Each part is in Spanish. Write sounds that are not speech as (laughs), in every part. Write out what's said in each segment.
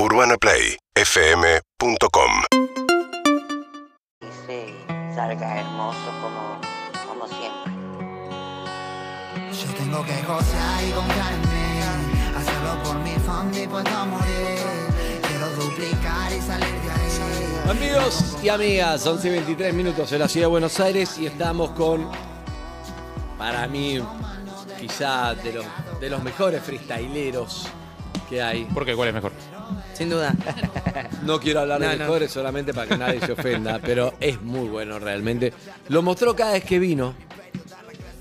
UrbanaPlayFM.com y salga hermoso como, como siempre. Yo tengo que gozar y confiar en mí Hacerlo por mi fan dispuesto a morir Quiero duplicar y salir de ahí Amigos y amigas, 11 y 23 minutos en la ciudad de Buenos Aires y estamos con, para mí, quizá de los, de los mejores freestyleros que hay. ¿Por qué? ¿Cuál es mejor? Sin duda. (laughs) No quiero hablar No, de no. mejores solamente para que nadie se ofenda, pero es muy bueno realmente. Lo mostró cada vez que vino.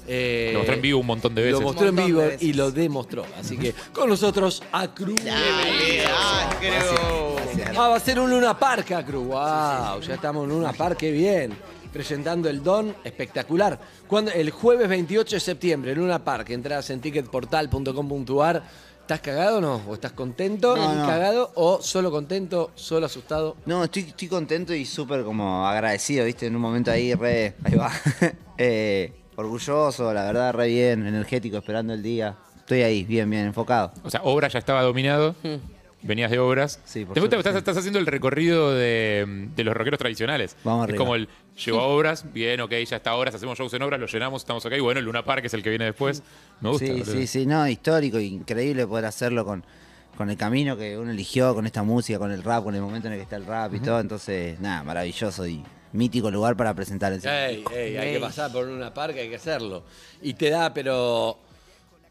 Eh, Lo mostró en vivo un montón de veces. Lo mostró en vivo y lo demostró. Así que con nosotros, Acru. Ah, va a ser un Luna Park, Acru. Wow, ya estamos en Luna Park, qué bien. Presentando el Don, espectacular. Cuando, el jueves 28 de septiembre, Luna Park, entradas en ticketportal.com.ar. ¿Estás cagado o no? ¿O estás contento No, cagado? ¿O solo contento, solo asustado? No, estoy, estoy contento y súper como agradecido, ¿viste? En un momento ahí, re. Ahí va. (laughs) Eh, orgulloso, la verdad, re bien, energético, esperando el día. Estoy ahí, bien, bien, enfocado. O sea, obra ya estaba dominado. Venías de obras. Sí, por Te gusta, estás, haciendo el recorrido de, de los rockeros tradicionales. Vamos es arriba. como el llegó a obras, bien, ok, ya está obras, hacemos shows en obras, lo llenamos, estamos ok. Bueno, el Luna Park es el que viene después. Me gusta. Sí, boludo. sí, sí, no, histórico, increíble poder hacerlo con, con el camino que uno eligió, con esta música, con el rap, con el momento en el que está el rap y todo. Entonces, nada, maravilloso y mítico lugar para presentar el Ey, ey, hay que pasar por una parca, hay que hacerlo. Y te da, pero.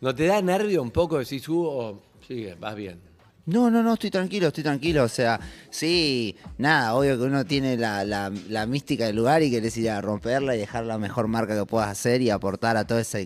¿No te da nervio un poco decir, subo? Sigue, vas bien. No, no, no, estoy tranquilo, estoy tranquilo. O sea, sí, nada, obvio que uno tiene la, la, la mística del lugar y querés ir a romperla y dejar la mejor marca que puedas hacer y aportar a toda esa,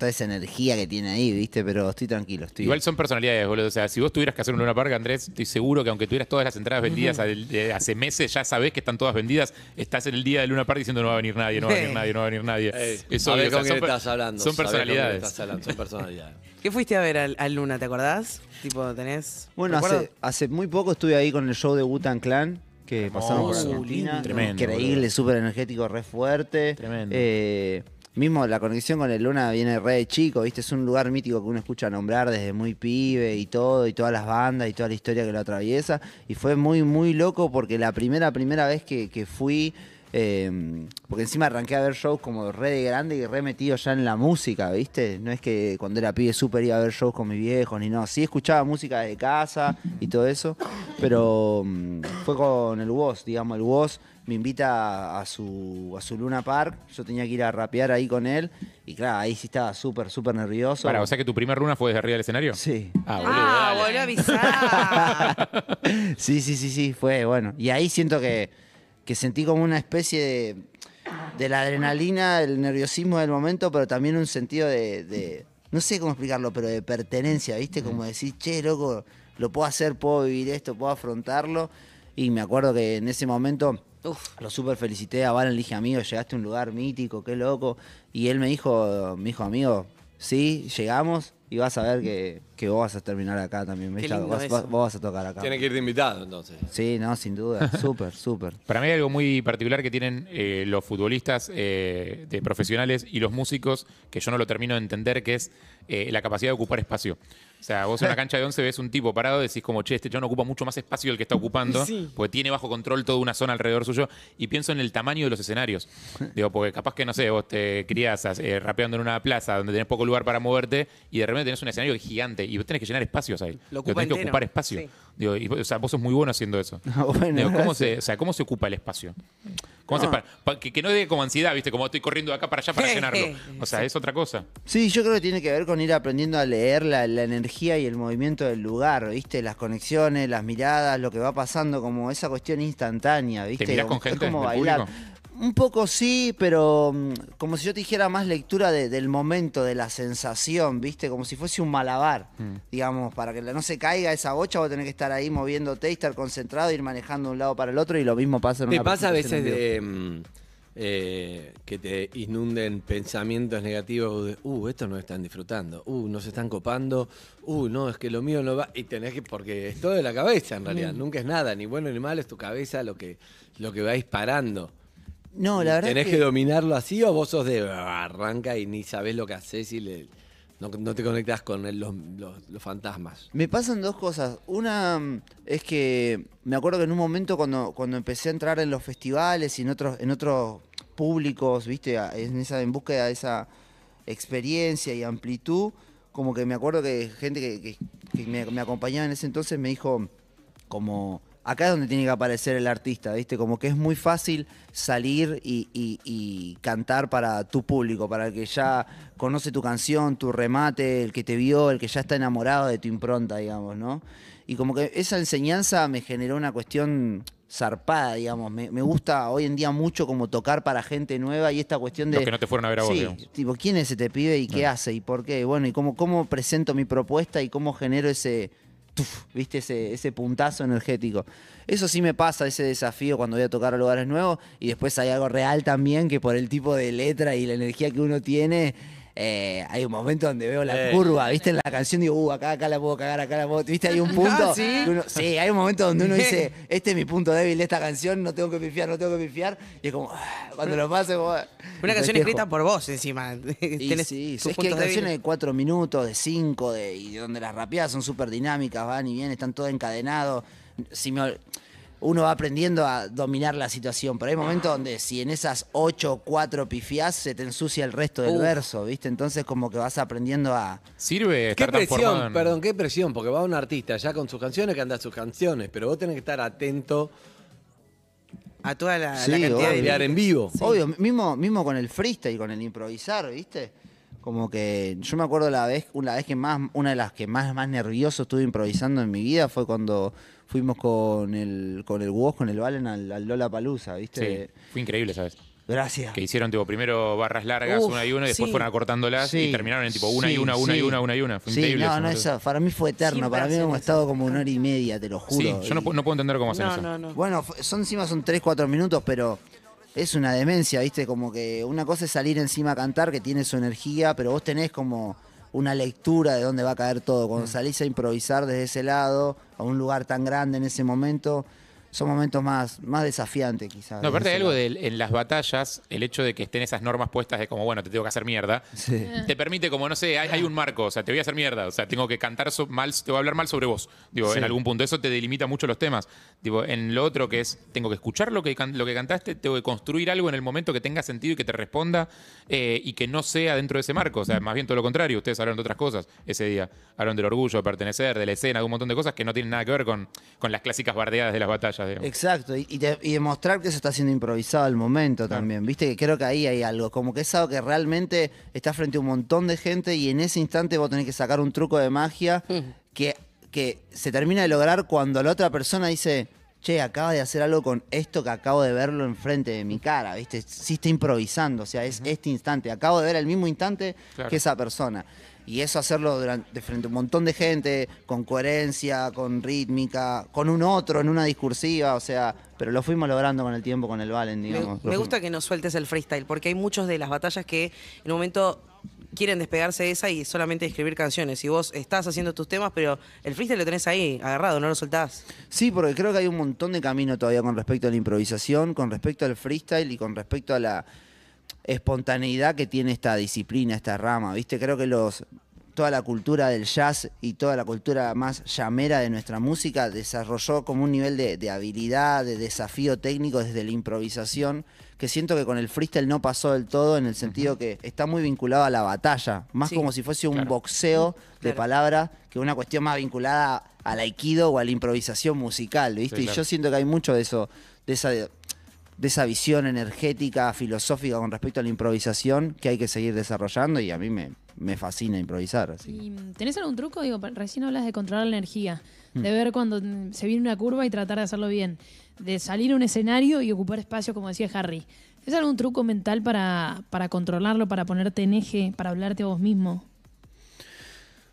toda esa energía que tiene ahí, ¿viste? Pero estoy tranquilo, estoy Igual son personalidades, boludo. O sea, si vos tuvieras que hacer un Luna Park, Andrés, estoy seguro que aunque tuvieras todas las entradas vendidas al- de hace meses, ya sabés que están todas vendidas. Estás en el día del Luna Park diciendo no va a venir nadie, no va a venir nadie, no va a venir nadie. Ey, Es a ver o sea, con quién son estás hablando. Son personalidades. estás hablando, son personalidades. ¿Qué fuiste a ver al, al Luna, te acordás? Tipo, tenés. Bueno, hace, hace muy poco estuve ahí con el show de Wutan Clan, que Hermoso. pasamos por Argentina. Tremendo, Increíble, súper energético, re fuerte. Tremendo. Eh, mismo la conexión con el Luna viene re de chico, ¿viste? Es un lugar mítico que uno escucha nombrar desde muy pibe y todo, y todas las bandas y toda la historia que lo atraviesa. Y fue muy, muy loco porque la primera, primera vez que, que fui. Eh, porque encima arranqué a ver shows como re de grande y re metido ya en la música, ¿viste? No es que cuando era pibe súper iba a ver shows con mis viejos ni no. Sí escuchaba música desde casa y todo eso, pero mm, fue con el Woz, digamos, el Woz me invita a, a su, a su Luna Park, yo tenía que ir a rapear ahí con él y claro, ahí sí estaba súper, súper nervioso. Para, o sea que tu primer Luna fue desde arriba del escenario. Sí. Ah, boludo. Ah, a avisar. Sí, sí, sí, sí, fue bueno. Y ahí siento que, que sentí como una especie de, de la adrenalina, el nerviosismo del momento, pero también un sentido de, de- no sé cómo explicarlo, pero de pertenencia, ¿viste? Como decir, che, loco, lo puedo hacer, puedo vivir esto, puedo afrontarlo. Y me acuerdo que en ese momento Uf. lo súper felicité a Valen, le dije, amigo, llegaste a un lugar mítico, qué loco. Y él me dijo, me dijo, amigo, sí, llegamos y vas a ver que, que vos vas a terminar acá también. Vos vas a tocar acá. Tiene que ir de invitado, entonces. Sí, no, sin duda. (laughs) Súper, súper. Para mí hay algo muy particular que tienen eh, los futbolistas eh, de profesionales y los músicos, que yo no lo termino de entender, que es eh, la capacidad de ocupar espacio. O sea, vos en una cancha de 11 ves un tipo parado, decís como, che, este chabón ocupa mucho más espacio del que está ocupando, (laughs) Sí. porque tiene bajo control toda una zona alrededor suyo, y pienso en el tamaño de los escenarios. (laughs) Digo, porque capaz que, no sé, vos te criás eh, rapeando en una plaza donde tenés poco lugar para moverte, y de repente tenés un escenario gigante, y vos tenés que llenar espacios ahí. Lo tenés que ocupar espacio. Sí. Digo, y, o sea, vos sos muy bueno haciendo eso. (laughs) Ah, bueno, Digo, ¿cómo, se, o sea, ¿Cómo se ocupa el espacio? ¿Cómo se pa- pa- que, que no dé como ansiedad, ¿viste? Como estoy corriendo de acá para allá para (laughs) llenarlo. O sea, es otra cosa. Sí, yo creo que tiene que ver con ir aprendiendo a leer la, la energía y el movimiento del lugar, ¿viste? Las conexiones, las miradas, lo que va pasando, como esa cuestión instantánea, ¿viste? mirás Como- con gente es como bailar. público? Un poco sí, pero mm, como si yo te dijera más lectura de- del momento, de la sensación, ¿viste? Como si fuese un malabar, Mm. digamos, para que no se caiga esa bocha, vos tenés que estar ahí moviéndote y estar concentrado, ir manejando de un lado para el otro y lo mismo pasa en ¿Te una pasa a veces de mm, eh, que te inunden pensamientos negativos de, uh, esto no están disfrutando, uh, no se están copando, uh, no, es que lo mío no va, y tenés que, porque es todo de la cabeza en Mm. realidad, nunca es nada, ni bueno ni malo, es tu cabeza lo que, lo que va disparando. No, la verdad ¿Tenés que... que... dominarlo así o vos sos de "Ah, arranca y ni sabés lo que haces y le No, no te conectas con el- los, los- los fantasmas. Me pasan dos cosas. Una mm, es que me acuerdo que en un momento cuando, cuando empecé a entrar en los festivales y en otros, en otros públicos, viste, en, esa, en búsqueda de esa experiencia y amplitud, como que me acuerdo que gente que, que- que me, me acompañaba en ese entonces me dijo como acá es donde tiene que aparecer el artista, ¿viste? Como que es muy fácil salir y, y- y cantar para tu público, para el que ya conoce tu canción, tu remate, el que te vio, el que ya está enamorado de tu impronta, digamos, ¿no? Y como que esa enseñanza me generó una cuestión zarpada, digamos. Me, me gusta hoy en día mucho como tocar para gente nueva y esta cuestión de... Los que no te fueron a ver a vos, Sí, digamos. tipo, ¿quién es este pibe y qué hace y por qué? Bueno, y cómo, cómo presento mi propuesta y cómo genero ese, ¿viste? Ese, ese puntazo energético. Eso sí me pasa, ese desafío cuando voy a tocar a lugares nuevos. Y después hay algo real también, que por el tipo de letra y la energía que uno tiene, eh, hay un momento donde veo la Eh. curva, ¿viste? En la canción digo, uh, acá, acá la puedo cagar, acá la puedo... ¿Viste? Hay un (laughs) punto... Ah, ¿sí? que uno- sí, hay un momento donde uno dice, (laughs) este es mi punto débil de esta canción, no tengo que pifiar, no tengo que pifiar. Y es como, ah, cuando lo pase... como, Una canción festejo. escrita por vos encima. (laughs) Y sí, es que hay canciones débiles. de cuatro minutos, de cinco, de, y donde las rapeadas son súper dinámicas, van y vienen, están todo encadenado. Si me uno va aprendiendo a dominar la situación, pero hay momentos donde si en esas ocho o cuatro pifiás, se te ensucia el resto del Uf. verso, ¿viste? Entonces como que vas aprendiendo a... ¿Sirve Qué estar presión, en- perdón, qué presión, porque va un artista ya con sus canciones, canta sus canciones, pero vos tenés que estar atento A toda la, la Sí, cantidad obvio. a de enviar en vivo. Obvio, mismo, mismo con el freestyle, con el improvisar, ¿viste? Como que yo me acuerdo la vez, una vez que más, una de las que más, más nervioso estuve improvisando en mi vida fue cuando fuimos con el, con el Woz, con el Valen al, al Lola Palusa, ¿viste? Sí, fue increíble, ¿sabes? Gracias. Que hicieron tipo primero barras largas, Uf, una y una, y después sí. fueron acortándolas Sí, y terminaron en tipo una y sí, una, una y una, una y una. Fue Sí, increíble. no, eso, no, eso para mí fue eterno. Para mí hemos estado como una hora y media, te lo juro. Sí, yo no, y- no puedo entender cómo hacen No, eso. no, no. Bueno, son encima son 3, 4 minutos, pero es una demencia, ¿viste? Como que una cosa es salir encima a cantar, que tiene su energía, pero vos tenés como una lectura de dónde va a caer todo. Cuando salís a improvisar desde ese lado, a un lugar tan grande en ese momento, son momentos más, más desafiantes quizás. No, aparte hay algo de en las batallas, el hecho de que estén esas normas puestas de como, bueno, te tengo que hacer mierda, Sí. te permite como, no sé, hay, hay un marco, o sea, te voy a hacer mierda, o sea, tengo que cantar so- mal, te voy a hablar mal sobre vos, digo, Sí. en algún punto. Eso te delimita mucho los temas. Digo, en lo otro que es, tengo que escuchar lo que, can- lo que cantaste, tengo que construir algo en el momento que tenga sentido y que te responda eh, y que no sea dentro de ese marco, o sea, más bien todo lo contrario, ustedes hablaron de otras cosas ese día, hablaron del orgullo, de pertenecer, de la escena, de un montón de cosas que no tienen nada que ver con, con las clásicas bardeadas de las batallas, digamos. Exacto, y, y de- y demostrar que eso está siendo improvisado al momento también, viste que creo que ahí hay algo, como que es algo que realmente está frente a un montón de gente y en ese instante vos tenés que sacar un truco de magia que, que se termina de lograr cuando la otra persona dice, che, acaba de hacer algo con esto que acabo de verlo enfrente de mi cara, viste, sí está improvisando, o sea, es este instante, acabo de ver el mismo instante Claro. que esa persona. Y eso hacerlo durante, de frente a un montón de gente, con coherencia, con rítmica, con un otro, en una discursiva, o sea, pero lo fuimos logrando con el tiempo, con el Valen, Me, digamos. me gusta que nos sueltes el freestyle, porque hay muchos de las batallas que en un momento quieren despegarse de esa y solamente escribir canciones. Y vos estás haciendo tus temas, pero el freestyle lo tenés ahí, agarrado, no lo soltás. Sí, porque creo que hay un montón de camino todavía con respecto a la improvisación, con respecto al freestyle y con respecto a la espontaneidad que tiene esta disciplina, esta rama. ¿Viste? Creo que los toda la cultura del jazz y toda la cultura más llamera de nuestra música desarrolló como un nivel de, de habilidad, de desafío técnico desde la improvisación, que siento que con el freestyle no pasó del todo en el sentido que está muy vinculado a la batalla, más Sí, como si fuese un claro. boxeo de Claro. palabras que una cuestión más vinculada al aikido o a la improvisación musical, ¿viste? Sí, Y yo siento que hay mucho de eso, de esa, de esa visión energética, filosófica con respecto a la improvisación que hay que seguir desarrollando y a mí me, me fascina improvisar. Así. ¿Y tenés algún truco? Digo, recién hablas de controlar la energía, de ver cuando mm, se viene una curva y tratar de hacerlo bien, de salir a un escenario y ocupar espacio, como decía Harry. ¿Es algún truco mental para, para controlarlo, para ponerte en eje, para hablarte a vos mismo?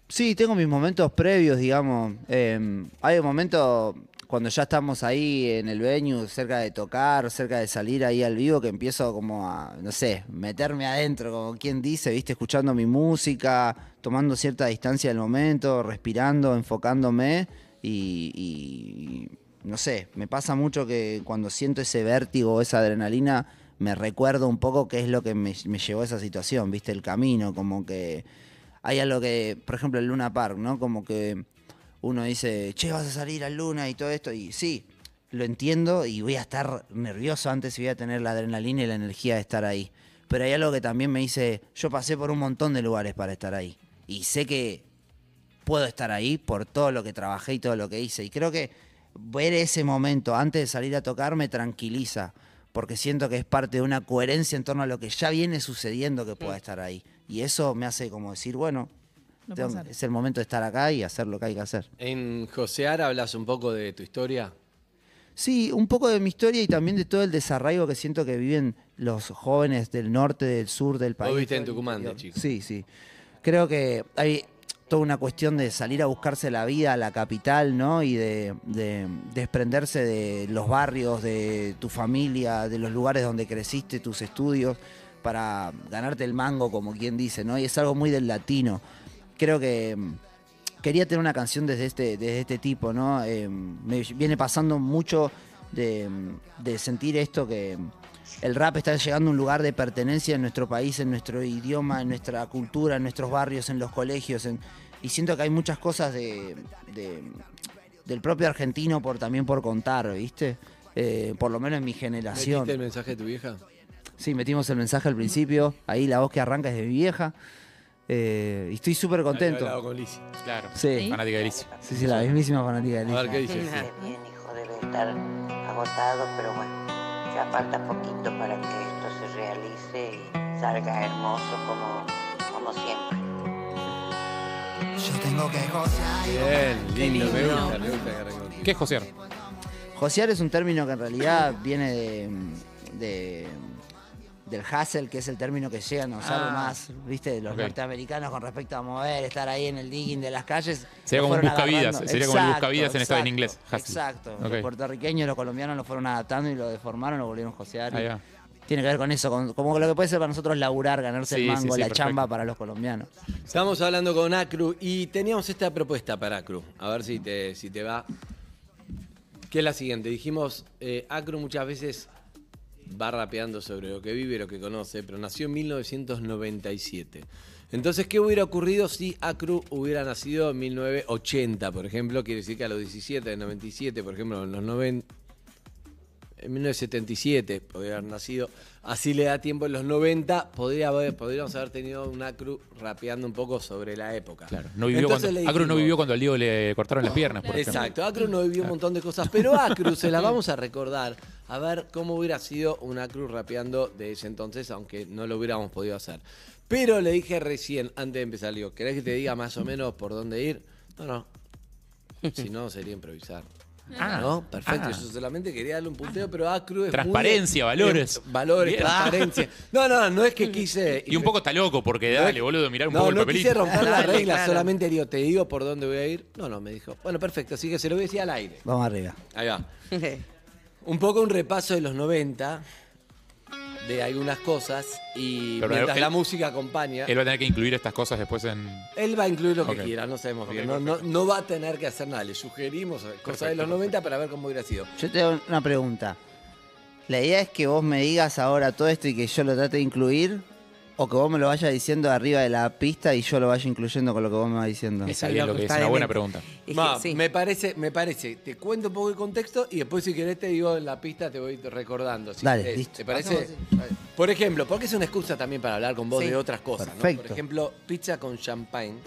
Sí, tengo mis momentos previos, digamos. Eh, hay un momento cuando ya estamos ahí en el venue, cerca de tocar, cerca de salir ahí al vivo, que empiezo como a, no sé, meterme adentro, como quien dice, viste, escuchando mi música, tomando cierta distancia del momento, respirando, enfocándome y, y, no sé, me pasa mucho que cuando siento ese vértigo, esa adrenalina, me recuerdo un poco qué es lo que me, me llevó a esa situación, viste, el camino, como que hay algo que, por ejemplo, el Luna Park, ¿no? Como que uno dice, che, vas a salir al Luna y todo esto, y sí, lo entiendo y voy a estar nervioso antes y voy a tener la adrenalina y la energía de estar ahí. Pero hay algo que también me dice, yo pasé por un montón de lugares para estar ahí. Y sé que puedo estar ahí por todo lo que trabajé y todo lo que hice. Y creo que ver ese momento antes de salir a tocar me tranquiliza, porque siento que es parte de una coherencia en torno a lo que ya viene sucediendo que pueda estar ahí. Y eso me hace como decir, bueno, No tengo- pasar. es el momento de estar acá y hacer lo que hay que hacer. En Josear hablas un poco de tu historia. Sí, un poco de mi historia y también de todo el desarraigo que siento que viven los jóvenes del norte, del sur del país. viviste en todo el Tucumán de chico. Sí, sí. Creo que hay toda una cuestión de salir a buscarse la vida a la capital, ¿no? Y de, de desprenderse de los barrios, de tu familia, de los lugares donde creciste, tus estudios, para ganarte el mango, como quien dice, ¿no? Y es algo muy del latino. Creo que mm, quería tener una canción desde este, desde este tipo, ¿no? Eh, me viene pasando mucho de, de sentir esto que el rap está llegando a un lugar de pertenencia en nuestro país, en nuestro idioma, en nuestra cultura, en nuestros barrios, en los colegios. en- y siento que hay muchas cosas de, de- del propio argentino por también por contar, ¿viste? Eh, por lo menos en mi generación. ¿Metiste el mensaje de tu vieja? Sí, metimos el mensaje al principio. Ahí la voz que arranca es de mi vieja. Eh, y estoy súper Había hablado contento. con. Claro. Sí. Fanática de Lizzy. Sí, sí, la mismísima fanática de A ver qué dice. sí. Bien, hijo, debe estar agotado, pero bueno, ya falta poquito para que esto se realice y salga hermoso como, como siempre. Yo tengo que josear Bien, lindo, me lindo. gusta, me gusta que. ¿Qué es josear? Josear es un término que en realidad viene de, de- del hustle, que es el término que llegan a usar Ah. más, viste, de los norteamericanos con respecto a mover, estar ahí en el digging de las calles. Sería como un fueron buscavidas, sería como el Exacto, buscavidas en en exacto, inglés, hustle. Exacto. Los puertorriqueños, los colombianos lo fueron adaptando y lo deformaron, lo volvieron a josear. Tiene que ver con eso, con, como lo que puede ser para nosotros laburar, ganarse Sí, el sí, mango, sí, la perfecto. chamba para los colombianos. Estamos hablando con Acru y teníamos esta propuesta para Acru. A ver si te, si te va. Que es la siguiente. Dijimos, eh, Acru muchas veces va rapeando sobre lo que vive y lo que conoce, pero nació en 1997. Entonces, ¿qué hubiera ocurrido si Acru hubiera nacido en 1980, por ejemplo? Quiere decir que a los 17, de 97, por ejemplo, en los 90, en 1977 podría haber nacido. Así le da tiempo en los 90, podría haber, podríamos haber tenido un Acru rapeando un poco sobre la época. Claro. No vivió Entonces cuando, Acru no vivió cuando al Diego le cortaron las piernas, por ejemplo. Exacto, Acru no vivió un montón de cosas, pero (laughs) Acru se la vamos a recordar a ver cómo hubiera sido un Acru rapeando de ese entonces, aunque no lo hubiéramos podido hacer. Pero le dije recién, antes de empezar, le digo, ¿querés que te diga más o menos por dónde ir? No, no. (laughs) Si no, sería improvisar. Ah, ¿No? Perfecto. ah. Yo solamente quería darle un punteo, pero Acru es. muy- Transparencia, valores. Eh, valores, Bien. transparencia. (laughs) No, no, no es que quise. Y un poco está loco, porque No es- dale, boludo, mirar un no, poco el no papelito. quise romper las Dale, reglas, claro. solamente digo, te digo por dónde voy a ir. No, no, me dijo. Bueno, perfecto, así que se lo voy a decir al aire. Vamos arriba. Ahí va. (laughs) Un poco un repaso de los 90, de algunas cosas, y Pero mientras él- la música acompaña, Él va a tener que incluir estas cosas después en. él va a incluir lo que quiera, no sabemos Ok, bien. No, no, no va a tener que hacer nada, le sugerimos cosas de los 90 para ver cómo hubiera sido. Yo te hago una pregunta. ¿La idea es que vos me digas ahora todo esto y que yo lo trate de incluir? ¿O que vos me lo vayas diciendo arriba de la pista y yo lo vaya incluyendo con lo que vos me vas diciendo? Bien lo que es, Está una bien. buena pregunta. Es que Ma, sí. Me parece, me parece, te cuento un poco el contexto y después si querés te digo en la pista, te voy recordando. si Dale, querés. listo. ¿Te parece? Por ejemplo, porque es una excusa también para hablar con vos Sí. de otras cosas. ¿no? Por ejemplo, pizza con champagne.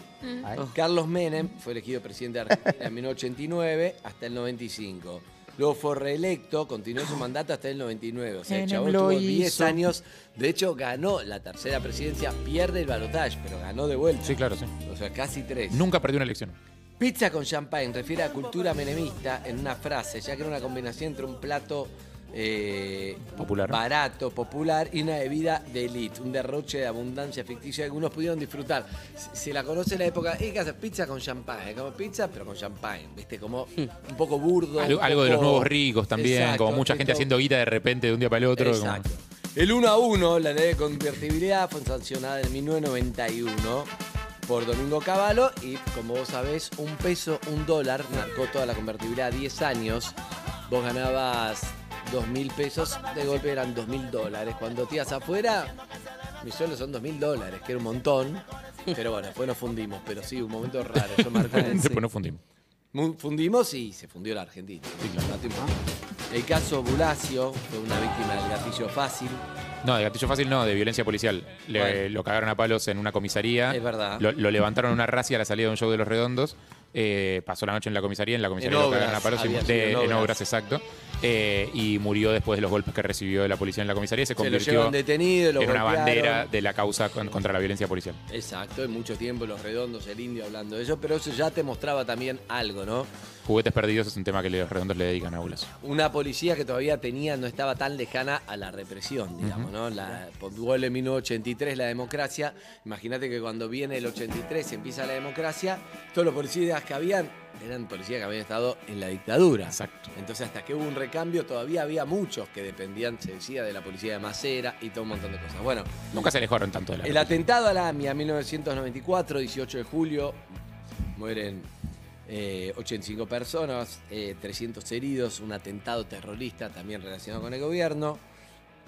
Carlos Menem fue elegido presidente de Argentina en 1989 hasta el 95. Luego fue reelecto, continuó su mandato hasta el 99. O sea, el chabón lo estuvo 10 hizo. años. De hecho, ganó la tercera presidencia, pierde el balotaje, pero ganó de vuelta. Sí, claro, sí. O sea, casi tres. Nunca perdió una elección. Pizza con champagne refiere a cultura menemista en una frase, ya que era una combinación entre un plato eh, Popular. barato, popular y una bebida de elite, un derroche de abundancia ficticia que algunos pudieron disfrutar. Se, se la conoce en la época. ¿qué haces? Pizza con champagne, como pizza pero con champagne, ¿viste? Como un poco burdo. Algo, de los nuevos ricos también, Exacto, como mucha gente haciendo guita de repente de un día para el otro. como- Exacto. El 1 a 1, la ley de convertibilidad, fue sancionada en 1991 por Domingo Cavallo y, como vos sabés, un peso, un dólar, marcó toda la convertibilidad 10 años. Vos ganabas 2 mil pesos, de golpe eran 2 mil dólares. Cuando te ibas afuera, mis sueldos son 2 mil dólares, que era un montón. Pero bueno, después nos fundimos. Pero sí, un momento raro. Un- Después nos fundimos. Mu- Fundimos y se fundió la Argentina. Dato importante. El caso Bulacio fue una víctima del gatillo fácil. No, de gatillo fácil no, de violencia policial. Le- Bueno. Lo cagaron a palos en una comisaría. Es verdad. Lo, lo levantaron en una racia a la salida de un show de los redondos. Eh, pasó la noche en la comisaría, en la comisaría En obras, a palos y- había de- en en obras. exacto. Eh, y murió después de los golpes que recibió de la policía en la comisaría. Se Se convirtió llevan detenido, lo en una golpearon. bandera de la causa con- contra la violencia policial. Exacto, en mucho tiempo los redondos, el indio hablando de eso, pero eso ya te mostraba también algo, ¿no? Juguetes perdidos es un tema que los redondos le dedican a Bulacio. Una policía que todavía tenía, no estaba tan lejana a la represión, digamos, ¿no? La, vuelve en 1983 la democracia. Imagínate que cuando viene el 83 empieza la democracia, todos los policías que habían eran policías que habían estado en la dictadura. Exacto. Entonces, hasta que hubo un recambio, todavía había muchos que dependían, se decía, de la policía de Macera y todo un montón de cosas. Bueno, Nunca se alejaron tanto de la el atentado a la AMIA, 1994, 18 de julio, mueren eh, 85 personas, eh, 300 heridos, un atentado terrorista también relacionado con el gobierno.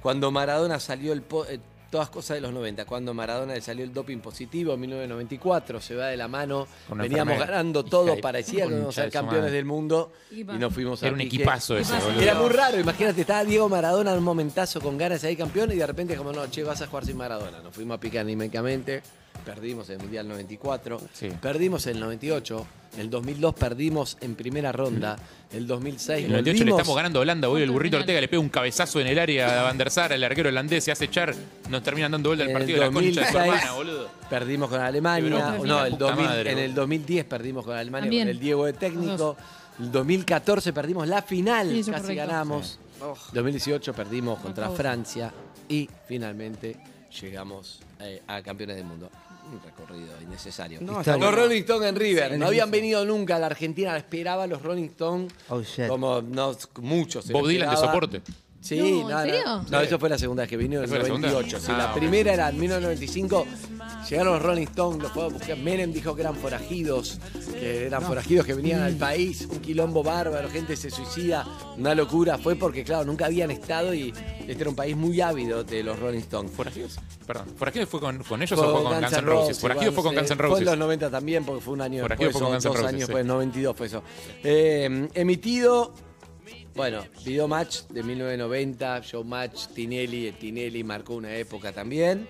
Cuando Maradona salió el... po- eh, todas cosas de los 90, cuando Maradona le salió el doping positivo en 1994, se va de la mano, veníamos enfermera. ganando todo, parecía que íbamos a ser de su campeones madre. del mundo y nos fuimos a Era un pique. equipazo ese, boludo. Era muy raro, imagínate, estaba Diego Maradona en un momentazo con ganas de salir campeón y de repente como, no, che, vas a jugar sin Maradona. Nos fuimos a picar anímicamente, perdimos el Mundial 94, Sí. perdimos el 98, el 2002 perdimos en primera ronda, el 2006 En el 98 le estamos ganando a Holanda, boludo. El burrito. Ortega le pega un cabezazo en el área a Van der Sar, el arquero holandés se hace echar. Nos terminan dando vuelta el partido de la concha de su 2006 hermana, boludo. Perdimos con Alemania. No, la el puta 2000 madre, en el boludo. 2010 perdimos con Alemania También. con el Diego de técnico. El 2014 perdimos la final, Sí, casi correcto. ganamos. 2018 perdimos contra. Francia y finalmente llegamos eh, a campeones del mundo. Un recorrido innecesario. No, Historia. está Los. Rolling Stones en River. No habían venido nunca a la Argentina. La esperaba los Rolling Stones. Oh, shit. Como no, muchos. se Bob Dylan de esperaba. soporte. Sí, No, ¿en no, no. serio? No, eso fue la segunda vez que vino en el ¿Esa fue la segunda? 98. Sí, Ah, la ok. primera era en 1995. Llegaron los Rolling Stones, los fue a buscar. Menem dijo que eran forajidos, que eran forajidos que venían al país. Un quilombo bárbaro, gente se suicida. Una locura. Fue porque, claro, nunca habían estado y este era un país muy ávido de los Rolling Stones. ¿Forajidos? Perdón. ¿Forajidos fue con, con ellos Fue o fue con Guns N' Roses? Forajidos fue con igual, Guns N' eh, Fue en Roses. los 90 también, porque fue un año Forajidos después, fue con o Guns N' dos Roses, años sí. después, 92 fue eso. Eh, emitido, bueno, video match de 1990, show match, Tinelli, Tinelli marcó una época también.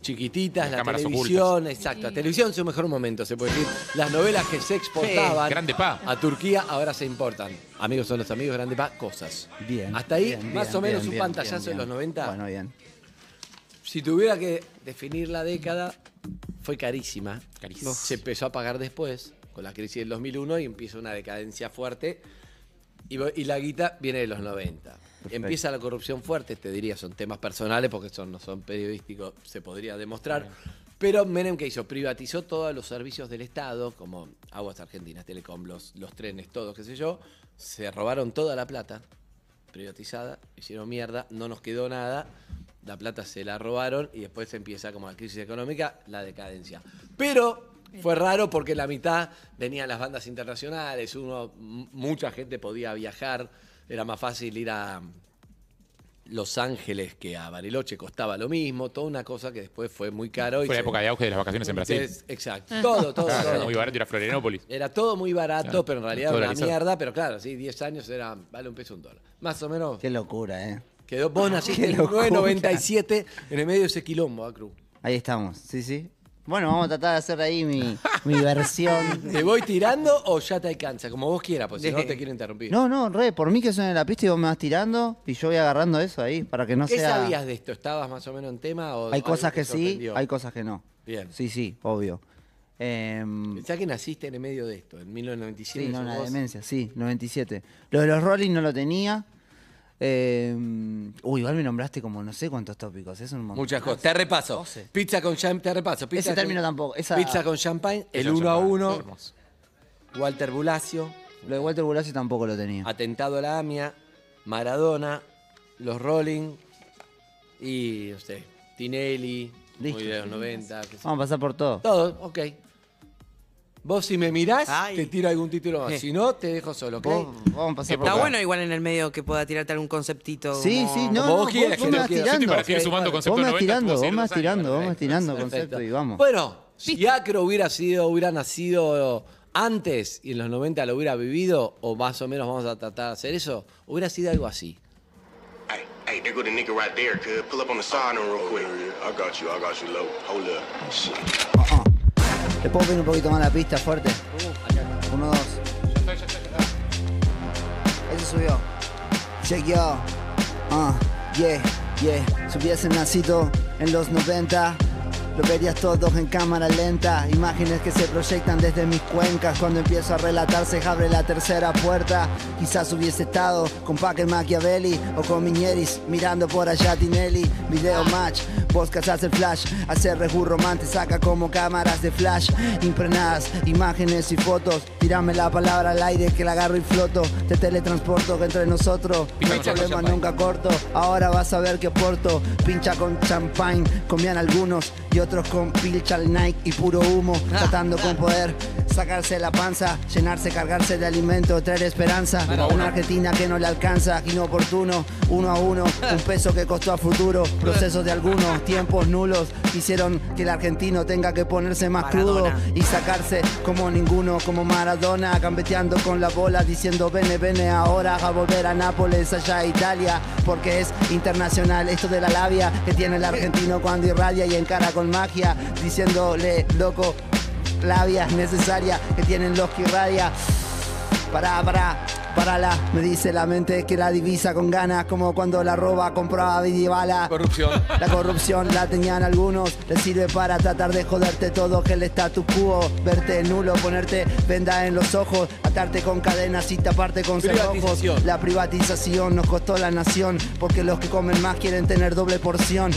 Chiquititas, Las la televisión, exacto. La televisión es su mejor momento, se puede decir. Las novelas que se exportaban Grande Pa. a Turquía ahora se importan. Amigos son los amigos, grande pa, cosas. Bien. Hasta ahí, bien, más bien, o menos bien, un pantallazo de los bien. 90. Bueno, bien. Si tuviera que definir la década, fue carísima. Carísima. Se empezó a pagar después, con la crisis del 2001, y empieza una decadencia fuerte. Y, la guita viene de los 90. Empieza la corrupción fuerte, te diría, son temas personales porque son, no son periodísticos, se podría demostrar. Pero Menem, ¿qué hizo? Privatizó todos los servicios del Estado, como Aguas Argentinas, Telecom, los, los trenes, todo, qué sé yo. Se robaron toda la plata privatizada, hicieron mierda, no nos quedó nada, la plata se la robaron y después empieza como la crisis económica, la decadencia. Pero fue raro porque la mitad venían las bandas internacionales, uno, mucha gente podía viajar, era más fácil ir a Los Ángeles que a Bariloche, costaba lo mismo, toda una cosa que después fue muy caro. y Fue la se- época de auge de las vacaciones en Brasil. Entonces, Exacto, todo, todo, Claro, era todo. muy barato ir a Florianópolis. Era todo muy barato, Claro, pero en realidad era una dolarizado. mierda, pero claro, sí, 10 años era, vale un peso un dólar. Más o menos. Qué locura, ¿eh? Quedó, vos (laughs) naciste Qué en locura. 1997 en el medio de ese quilombo, Acru. Ahí estamos, sí, sí. Bueno, vamos a tratar de hacer ahí mi, mi versión. (laughs) ¿Te voy tirando o ya te alcanza? Como vos quieras, pues si no te quiero interrumpir. No, no, re, por mí que suene la pista y vos me vas tirando y yo voy agarrando eso ahí para que no ¿Qué sea... sabías de esto? ¿Estabas más o menos en tema? O Hay cosas que sí, hay cosas que no. Bien. Sí, sí, obvio. Em, Pensá que naciste en el medio de esto, en 1997. sí, no, vos. demencia, sí, 97. Lo de los Rolling no lo tenía. Em, uy, igual me nombraste como no sé cuántos tópicos, es un montón. Muchas cosas. Te repaso. 12. Pizza con champagne, te repaso. Pizza Ese con- término tampoco, esa- Pizza con champagne, el Eso 1 a ya, 1. hermoso. Walter Bulacio, Lo de Walter Bulacio tampoco lo tenía. atentado a la AMIA, Maradona, los Rolling y, no sé, Tinelli, Listo. muy de los 90. qué sé yo. Vamos a pasar por todo. Todo, ok. Vos si me mirás, Ay. te tiro algún título más. (laughs) Si no, te dejo solo, ¿ok? Vos- vamos a pasar por Está bueno igual en el medio que pueda tirarte algún conceptito. Sí, como- sí, no, no, vos vos, quieras, vos que me no vas quieras. Yo estoy tirando. para seguir Ok, sumando bueno. conceptos Vos me vas 90, tirando, vos me dos vas años, tirando, vos me vas tirando concepto y vamos. Bueno, Si Acro hubiera sido, hubiera nacido antes y en los 90 lo hubiera vivido, o más o menos vamos a tratar de hacer eso, hubiera sido algo así. Hey, hey, there go the nigga right there, cuz. Pull up on the side on real quick. I got you, I got you low. Hold up. Shit. Uh, uh. ¿Le puedo pedir un poquito más la pista fuerte? Uno, dos. Ese subió. Check yo. Ah, yeah, yeah. Si hubiesen nacido en los 90, lo verías todos en cámara lenta. Imágenes que se proyectan desde mis cuencas. Cuando empiezo a relatar, se abre la tercera puerta. Quizás hubiese estado con Packer Machiavelli o con Miñeris, mirando por allá Tinelli. Video match, vos cazás el flash. Hacer rejú romante, saca como cámaras de flash. Impregnadas, imágenes y fotos. Tirame la palabra al aire que la agarro y floto. Te teletransporto entre nosotros. No hay problema champagne. nunca corto. Ahora vas a ver que porto. Pincha con champagne, comían algunos y otros con pilcha al Nike y puro humo. Tratando con poder sacarse la panza, llenarse, cargarse de alimento, traer esperanza. Una Argentina que no le alcanza, inoportuno, uno a uno, un peso que costó a futuro. (laughs) Procesos de algunos, tiempos nulos, hicieron que el argentino tenga que ponerse más crudo y sacarse como ninguno, como Maradona, gambeteando con la bola, diciendo vene, vene ahora a volver a Nápoles, allá a Italia, porque es internacional esto de la labia que tiene el argentino cuando irradia y encara con magia, diciéndole, loco, labia necesaria que tienen los que irradia. Pará, pará, parala, me dice la mente que la divisa con ganas, como cuando la roba compraba vidibala. Corrupción. La corrupción la tenían algunos, le sirve para tratar de joderte todo que el status quo, verte nulo, ponerte venda en los ojos, atarte con cadenas y taparte con cerrojos. La privatización nos costó la nación, porque los que comen más quieren tener doble porción.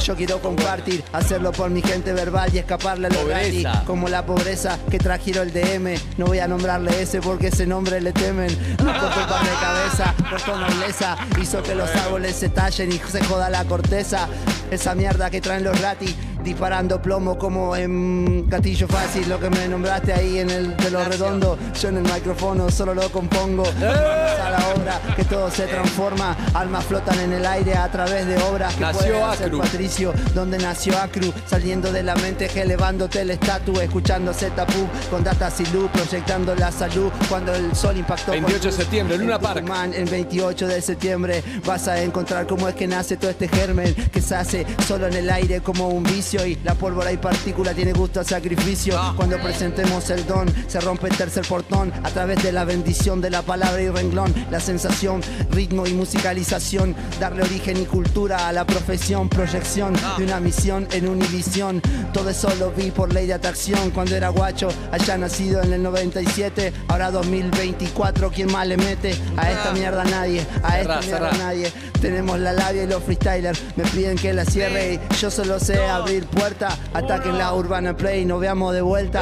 Yo quiero compartir, hacerlo por mi gente verbal y escaparle a los gratis, como la pobreza que trajeron el DM. No voy a nombrarle ese porque ese nombre le temen. No cortó pan de cabeza, cortó nobleza, hizo que los árboles se tallen y se joda la corteza. Esa mierda que traen los gratis, disparando plomo como en gatillo fácil. Lo que me nombraste ahí en el de lo redondo, yo en el micrófono solo lo compongo. A la obra que todo se transforma, almas flotan en el aire a través de obras que Nació pueden ser Acru. Patricio, donde nació Acru, saliendo de la mente, elevándote el estatus, escuchando Tapú con data Silú, proyectando la salud cuando el sol impactó. 28 de septiembre, Luna en Park. Tucumán, el 28 de septiembre vas a encontrar cómo es que nace todo este germen que se hace solo en el aire como un vicio y la pólvora y partícula tiene gusto a sacrificio. Cuando presentemos el don, se rompe el tercer portón a través de la bendición de la palabra y renglón, la sensación, ritmo y musicalización, darle origen y cultura a la profesión, proyección de una misión en univisión. Todo eso lo vi por ley de atracción cuando era guacho, allá nacido en el 97, ahora 2024, ¿quién más le mete a esta mierda? Nadie, a esta mierda nadie. Tenemos la labia y los freestylers me piden que la cierre y yo solo sé abrir puerta. Ataquen la Urbana Play y nos veamos de vuelta.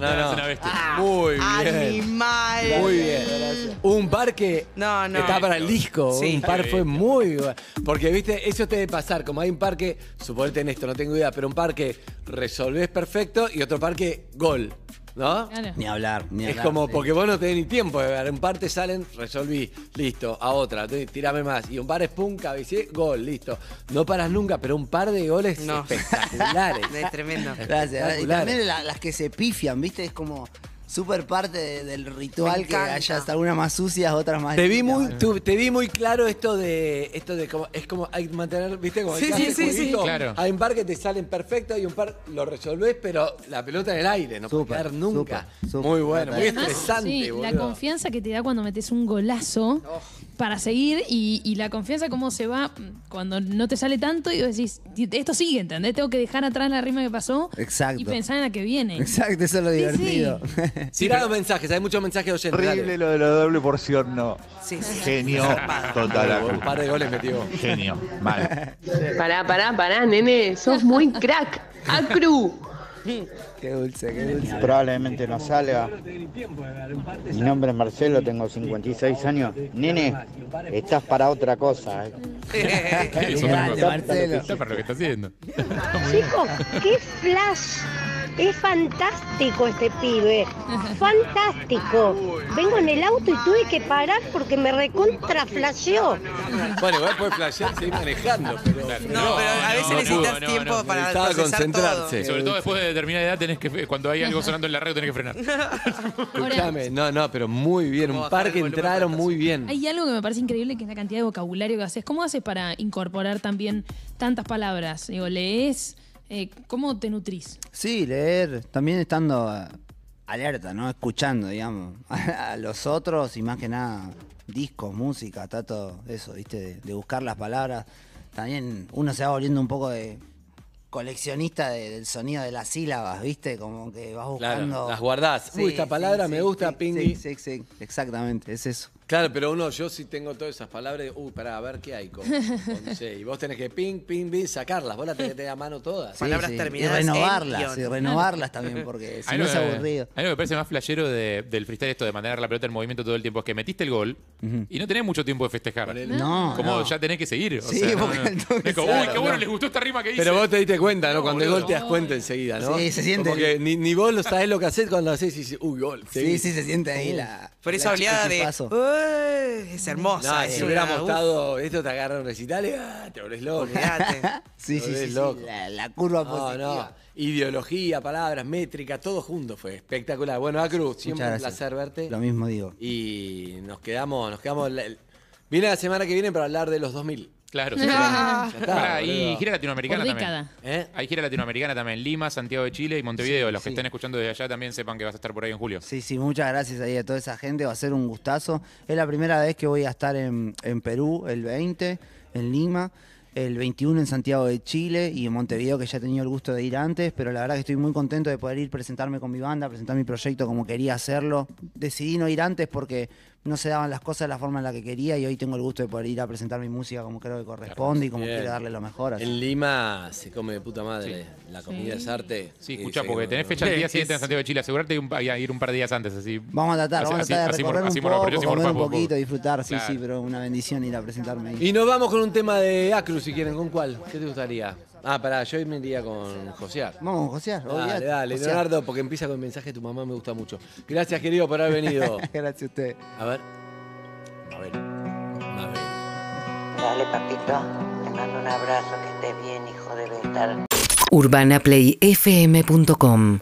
No, no, no. Muy bien. Animal. Muy bien. Un par que No, no. está para el disco. Sí. Un par fue muy bueno. Porque, viste, eso te debe pasar. Como hay un par que, suponete en esto, no tengo idea, pero un par que resolvés perfecto y otro par que gol. ¿No? Claro. Ni hablar, ni Es hablar. como sí. porque vos no tenés ni tiempo de ver. Un par te salen, resolví, listo, a otra, tirame más. Y un par es pum, cabecé, gol, listo. No paras nunca, pero un par de goles No. espectaculares. (laughs) Es tremendo. Gracias. Y también la- las que se pifian, ¿viste? Es como súper parte de- del ritual que haya hasta algunas más sucias, otras más Te vi muy, tu- te vi muy claro esto de esto de como es como hay que mantener, viste, como Sí, sí, sí, sí. Claro. Hay un par que te salen perfectos y un par lo resolvés, pero la pelota en el aire, no puede caer nunca. súper, súper. muy bueno, muy Además, estresante, Sí, la confianza que te da cuando metes un golazo para seguir y, y la confianza cómo se va cuando no te sale tanto y vos decís, esto sigue, ¿entendés? Tengo que dejar atrás la rima que pasó Exacto. y pensar en la que viene. Exacto, eso es lo Sí, divertido. (laughs) Tirá los mensajes, hay muchos mensajes de oyentes. Horrible lo de la doble porción, no. Sí, sí. Genio total. Un par de goles metió. Genio, mal. Pará, pará, pará, nene, sos muy crack. Acru. (laughs) qué dulce, qué dulce. Probablemente no salga. Mi nombre es Marcelo, tengo 56 años. Nene, estás para otra cosa. ¿eh? (laughs) (laughs) Es otra Grande, cosa. Marcelo. Está para lo que está haciendo. Chicos, qué flash. Es fantástico este pibe. Fantástico. Vengo en el auto y tuve que parar porque me recontraflasheó. Bueno, igual puede flashear, seguir manejando, pero. No, pero a veces no, necesitas no, tiempo no, para necesitaba procesar concentrarse. Sobre todo después de determinada edad, tenés que, cuando hay algo sonando en la radio, tenés que frenar. (laughs) Escuchame, no, no, pero muy bien. ¿Cómo Un par que entraron muy bien. Hay algo que me parece increíble que es la cantidad de vocabulario que haces. ¿Cómo haces para incorporar también tantas palabras? Digo, lees, eh, ¿cómo te nutrís? Sí, leer, también estando eh, alerta, ¿no? Escuchando, digamos, (laughs) a los otros y más que nada discos, música, trato eso, ¿viste? De, de buscar las palabras. También uno se va volviendo un poco de coleccionista de- del sonido de las sílabas, ¿viste? Como que vas Claro, buscando... las guardás. Uy, esta palabra me gusta, sí, pingui. Sí, sí, sí, exactamente, es eso. Claro, pero uno, yo sí tengo todas esas palabras. Uy, pará, a ver qué hay. Con, con (laughs) C. Y vos tenés que ping, ping, ping, sacarlas. Vos las tenés que tener a mano todas. Sí, Palabras sí, terminadas Y en renovarlas, y renovarlas también, porque (laughs) si no lo es aburrido. A mí lo que me parece más flashero de- del freestyle esto de mantener la pelota en movimiento todo el tiempo es que metiste el gol y no tenés mucho tiempo de festejar. No, Como no. ya tenés que seguir. O Sí, sea, porque no. Es como, uy, qué bueno, no. les gustó esta rima que hice. Pero vos te diste cuenta, ¿no? No, Cuando el gol te das cuenta enseguida, ¿no? Sí, se siente. Como que ni, ni vos lo sabés lo que haces cuando haces y dices, uy, gol. Sí, sí, se siente ahí la... Pero esa oleada de. "Uy", Es hermosa. No, es si hubiéramos estado, esto te agarra un recital y ah, te volvés loco. (laughs) Sí, sí, sí, sí, loco. La, la curva No, positiva. no. Ideología, palabras, métrica, todo junto fue espectacular. Bueno, Acru, siempre un Muchas gracias. placer verte. Lo mismo digo. Y nos quedamos, nos quedamos. la- Viene la semana que viene para hablar de los 2000. Claro, (laughs) sí. Ah. Ya está, Pará, y boludo. gira latinoamericana Por también. década. ¿Eh? Hay gira latinoamericana también. Lima, Santiago de Chile y Montevideo. Sí, Los que sí. estén escuchando desde allá también sepan que vas a estar por ahí en julio. Sí, sí, muchas gracias ahí a toda esa gente. Va a ser un gustazo. Es la primera vez que voy a estar en, en Perú, el 20, en Lima, el 21 en Santiago de Chile y en Montevideo, que ya he tenido el gusto de ir antes. Pero la verdad que estoy muy contento de poder ir presentarme con mi banda, presentar mi proyecto como quería hacerlo. Decidí no ir antes porque no se daban las cosas de la forma en la que quería y hoy tengo el gusto de poder ir a presentar mi música como creo que corresponde y como Bien. quiero darle lo mejor. así. En Lima se come de puta madre. La comida es arte. Sí, Y escucha, porque que tenés fecha el día siguiente en Santiago de Chile. Asegurarte de un- a ir un par de días antes. Así. Vamos a tratar, Así- vamos a tratar de así recorrer un poco, comer un poquito, disfrutar, sí, Claro. sí, pero una bendición ir a presentarme ahí. Y nos vamos con un tema de Acru, si quieren. ¿Con cuál? ¿Qué te gustaría? Ah, pará, yo me iría con Josear. Vamos, José, Dale, dale, Leonardo, porque empieza con el mensaje de tu mamá, me gusta mucho. Gracias, querido, por haber venido. (laughs) Gracias a usted. A ver. Mabel. Mabel. Dale, papito. Te mando un abrazo, que estés bien, hijo de Betar. urbanaplayfm.com